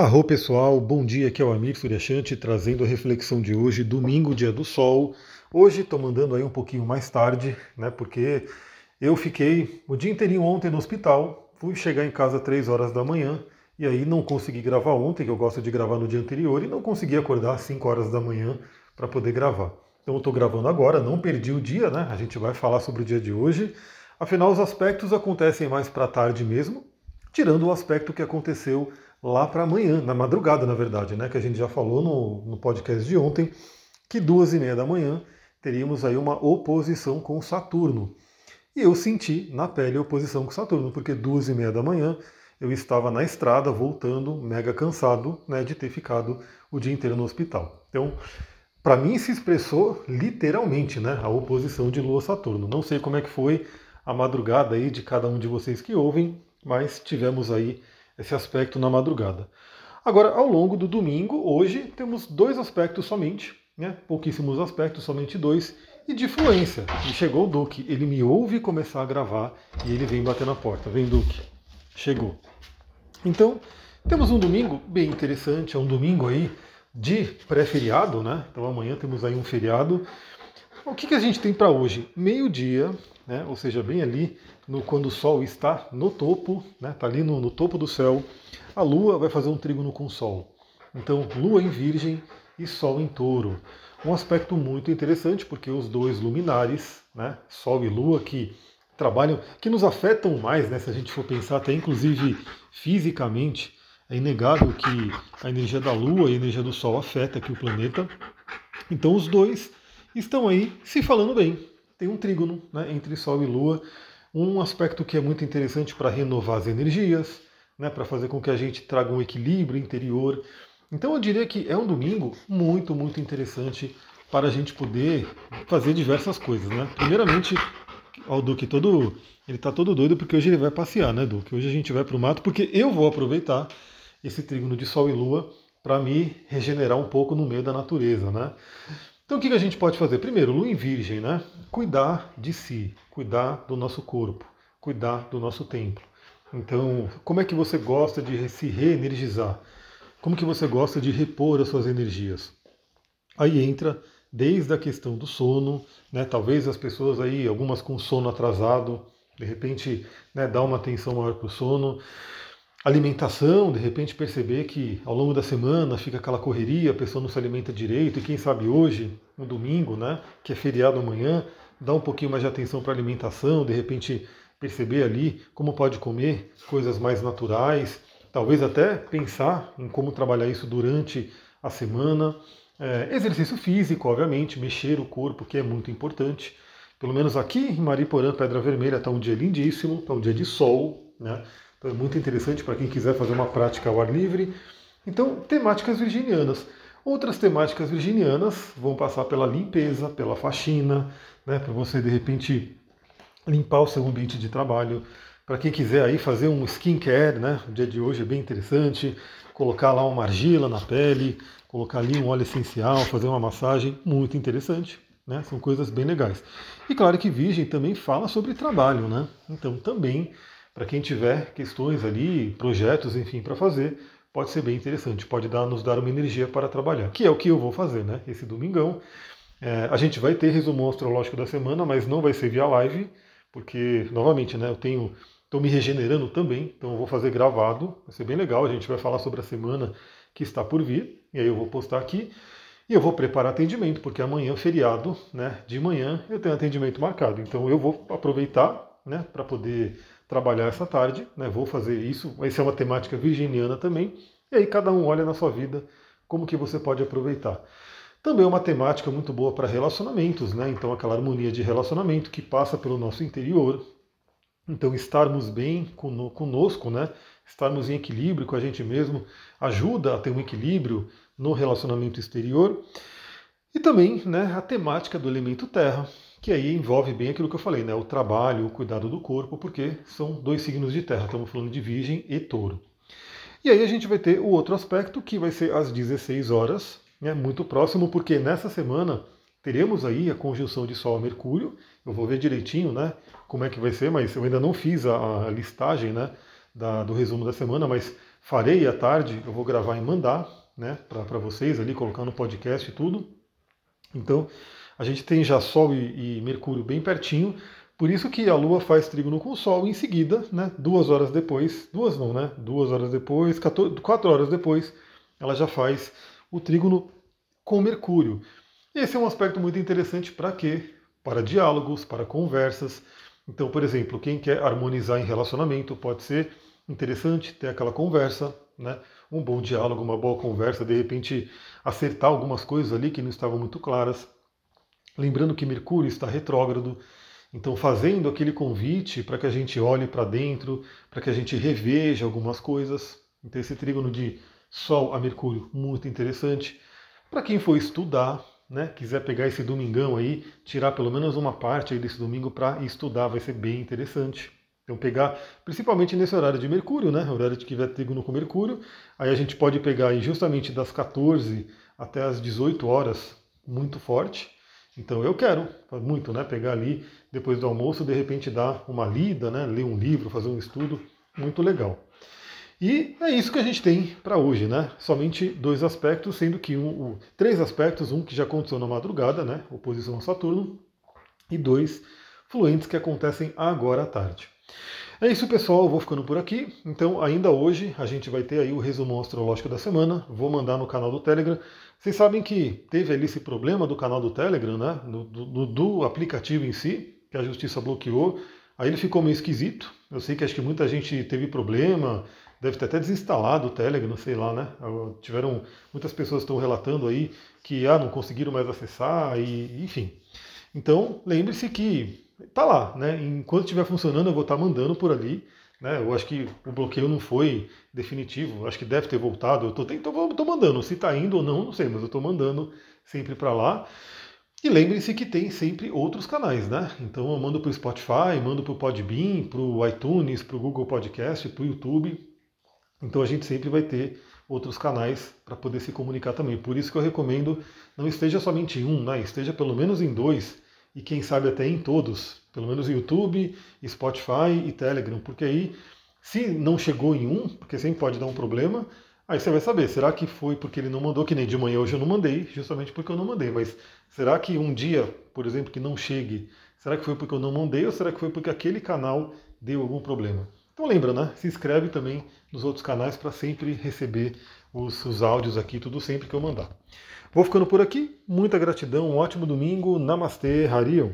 Arro pessoal, bom dia, aqui é o Amir Suryashanti trazendo a reflexão de hoje, domingo, dia do sol. Hoje estou mandando aí um pouquinho mais tarde, né, porque eu fiquei o dia inteirinho ontem no hospital, fui chegar em casa às 3 horas da manhã e aí não consegui gravar ontem, que eu gosto de gravar no dia anterior, e não consegui acordar às 5 horas da manhã para poder gravar. Então eu estou gravando agora, não perdi o dia, né, a gente vai falar sobre o dia de hoje. Afinal, os aspectos acontecem mais para tarde mesmo, tirando o aspecto que aconteceu lá para amanhã, na madrugada, na verdade, né? Que a gente já falou no, no podcast de ontem, que duas e meia da manhã teríamos aí uma oposição com Saturno. E eu senti na pele a oposição com Saturno, porque duas e meia da manhã eu estava na estrada, voltando, mega cansado, né, de ter ficado o dia inteiro no hospital. Então, para mim se expressou literalmente, né, a oposição de Lua-Saturno. Não sei como é que foi a madrugada aí de cada um de vocês que ouvem, mas tivemos aí esse aspecto na madrugada. Agora, ao longo do domingo, hoje, temos dois aspectos somente, né? pouquíssimos aspectos, somente dois, e de fluência. E chegou o Duque, ele me ouve começar a gravar e ele vem bater na porta. Vem, Duque. Chegou. Então, temos um domingo bem interessante, é um domingo aí de pré-feriado, né? Então amanhã temos aí um feriado. O que, que a gente tem para hoje? Meio-dia, né? ou seja, bem ali no, quando o Sol está no topo, está né? Tá ali no, no, topo do céu, a Lua vai fazer um trígono com o Sol. Então, Lua em Virgem e Sol em Touro. Um aspecto muito interessante, porque os dois luminares, né? Sol e Lua, que trabalham, que nos afetam mais, né? se a gente for pensar até inclusive fisicamente, é inegável que a energia da Lua e a energia do Sol afeta aqui o planeta. Então os dois estão aí se falando bem, tem um trígono né, entre Sol e Lua, um aspecto que é muito interessante para renovar as energias, né, para fazer com que a gente traga um equilíbrio interior. Então eu diria que é um domingo muito, muito interessante para a gente poder fazer diversas coisas. Né? Primeiramente, o Duque todo. Ele está todo doido porque hoje ele vai passear, né, Duque? Hoje a gente vai para o mato porque eu vou aproveitar esse trígono de Sol e Lua para me regenerar um pouco no meio da natureza, né? Então o que a gente pode fazer? Primeiro, lua em virgem, né? Cuidar de si, cuidar do nosso corpo, cuidar do nosso templo. Então, como é que você gosta de se reenergizar? Como que você gosta de repor as suas energias? Aí entra desde a questão do sono, né? Talvez as pessoas aí, algumas com sono atrasado, de repente, né, dá uma atenção maior para o sono alimentação, de repente perceber que ao longo da semana fica aquela correria, a pessoa não se alimenta direito, e quem sabe hoje, no domingo, né, que é feriado amanhã, dá um pouquinho mais de atenção para a alimentação, de repente perceber ali como pode comer coisas mais naturais, talvez até pensar em como trabalhar isso durante a semana. É, exercício físico, obviamente, mexer o corpo, que é muito importante. Pelo menos aqui em Mariporã, Pedra Vermelha, está um dia lindíssimo, está um dia de sol, né? Então é muito interessante para quem quiser fazer uma prática ao ar livre. Então, temáticas virginianas. Outras temáticas virginianas vão passar pela limpeza, pela faxina, né, para você de repente limpar o seu ambiente de trabalho. Para quem quiser aí fazer um skincare, né, o dia de hoje é bem interessante, colocar lá uma argila na pele, colocar ali um óleo essencial, fazer uma massagem, muito interessante. Né? São coisas bem legais. E claro que Virgem também fala sobre trabalho, né? Então também para quem tiver questões ali, projetos, enfim, para fazer, pode ser bem interessante, pode dar, nos dar uma energia para trabalhar, que é o que eu vou fazer, né? Esse domingão. É, a gente vai ter resumo astrológico da semana, mas não vai ser via live, porque, novamente, né, eu tenho. Estou me regenerando também, então eu vou fazer gravado, vai ser bem legal. A gente vai falar sobre a semana que está por vir, e aí eu vou postar aqui. E eu vou preparar atendimento, porque amanhã, feriado, né, de manhã, eu tenho atendimento marcado. Então eu vou aproveitar né, para poder trabalhar essa tarde, né? Vou fazer isso. Vai ser uma temática virginiana também. E aí cada um olha na sua vida como que você pode aproveitar. Também é uma temática muito boa para relacionamentos, né? Então aquela harmonia de relacionamento que passa pelo nosso interior. Então estarmos bem conosco, né? Estarmos em equilíbrio com a gente mesmo ajuda a ter um equilíbrio no relacionamento exterior. E também, né, a temática do elemento terra, que aí envolve bem aquilo que eu falei, né? O trabalho, o cuidado do corpo, porque são dois signos de terra, estamos falando de Virgem e Touro. E aí a gente vai ter o outro aspecto, que vai ser às 16 horas, né? muito próximo, porque nessa semana teremos aí a conjunção de Sol a Mercúrio. Eu vou ver direitinho, né? Como é que vai ser, mas eu ainda não fiz a, a listagem, né? Da, do resumo da semana, mas farei à tarde, eu vou gravar e mandar né, para vocês ali, colocar no podcast e tudo. Então, a gente tem já Sol e, e, Mercúrio bem pertinho, por isso que a Lua faz trígono com o Sol em seguida, né, duas horas depois, duas não, né, duas horas depois, 14, quatro horas depois, ela já faz o trígono com Mercúrio. Esse é um aspecto muito interessante para quê? Para diálogos, para conversas. Então, por exemplo, quem quer harmonizar em relacionamento pode ser interessante ter aquela conversa, né? um bom diálogo, uma boa conversa, de repente acertar algumas coisas ali que não estavam muito claras. Lembrando que Mercúrio está retrógrado, então fazendo aquele convite para que a gente olhe para dentro, para que a gente reveja algumas coisas. Então esse trígono de Sol a Mercúrio, muito interessante. Para quem for estudar, né, quiser pegar esse domingão aí, tirar pelo menos uma parte aí desse domingo para estudar, vai ser bem interessante. Então pegar, principalmente nesse horário de Mercúrio, né? Horário de que tiver trígono com Mercúrio. Aí a gente pode pegar aí justamente das 14 até as 18 horas, muito forte. Então eu quero muito, né? Pegar ali depois do almoço, de repente dar uma lida, né? Ler um livro, fazer um estudo, muito legal. E é isso que a gente tem para hoje, né? Somente dois aspectos, sendo que um, um, três aspectos, um que já aconteceu na madrugada, né? Oposição a Saturno, e dois fluentes que acontecem agora à tarde. É isso, pessoal. Eu vou ficando por aqui. Então, ainda hoje, a gente vai ter aí o resumo astrológico da semana. Vou mandar no canal do Telegram. Vocês sabem que teve ali esse problema do canal do Telegram, né? Do, do, do aplicativo em si, que a justiça bloqueou. Aí ele ficou meio esquisito. Eu sei que acho que muita gente teve problema, deve ter até desinstalado o Telegram, sei lá, né? Tiveram muitas pessoas estão relatando aí que ah, não conseguiram mais acessar e enfim. Então, lembre-se que tá lá, né? Enquanto estiver funcionando, eu vou estar tá mandando por ali. Né? Eu acho que o bloqueio não foi definitivo, acho que deve ter voltado. Eu estou então, tô mandando. Se está indo ou não, não sei, mas eu estou mandando sempre para lá. E lembre-se que tem sempre outros canais, né? Então eu mando para o Spotify, mando para o Podbean, para o iTunes, para o Google Podcast, para o YouTube. Então a gente sempre vai ter outros canais para poder se comunicar também. Por isso que eu recomendo não esteja somente em um, né? esteja pelo menos em dois e quem sabe até em todos, pelo menos YouTube, Spotify e Telegram, porque aí se não chegou em um, porque sempre pode dar um problema, aí você vai saber, será que foi porque ele não mandou, que nem de manhã hoje eu não mandei, justamente porque eu não mandei, mas será que um dia, por exemplo, que não chegue, será que foi porque eu não mandei ou será que foi porque aquele canal deu algum problema? Então lembra, né? Se inscreve também nos outros canais para sempre receber os, os áudios aqui, tudo sempre que eu mandar. Vou ficando por aqui. Muita gratidão, um ótimo domingo. Namastê, Harion.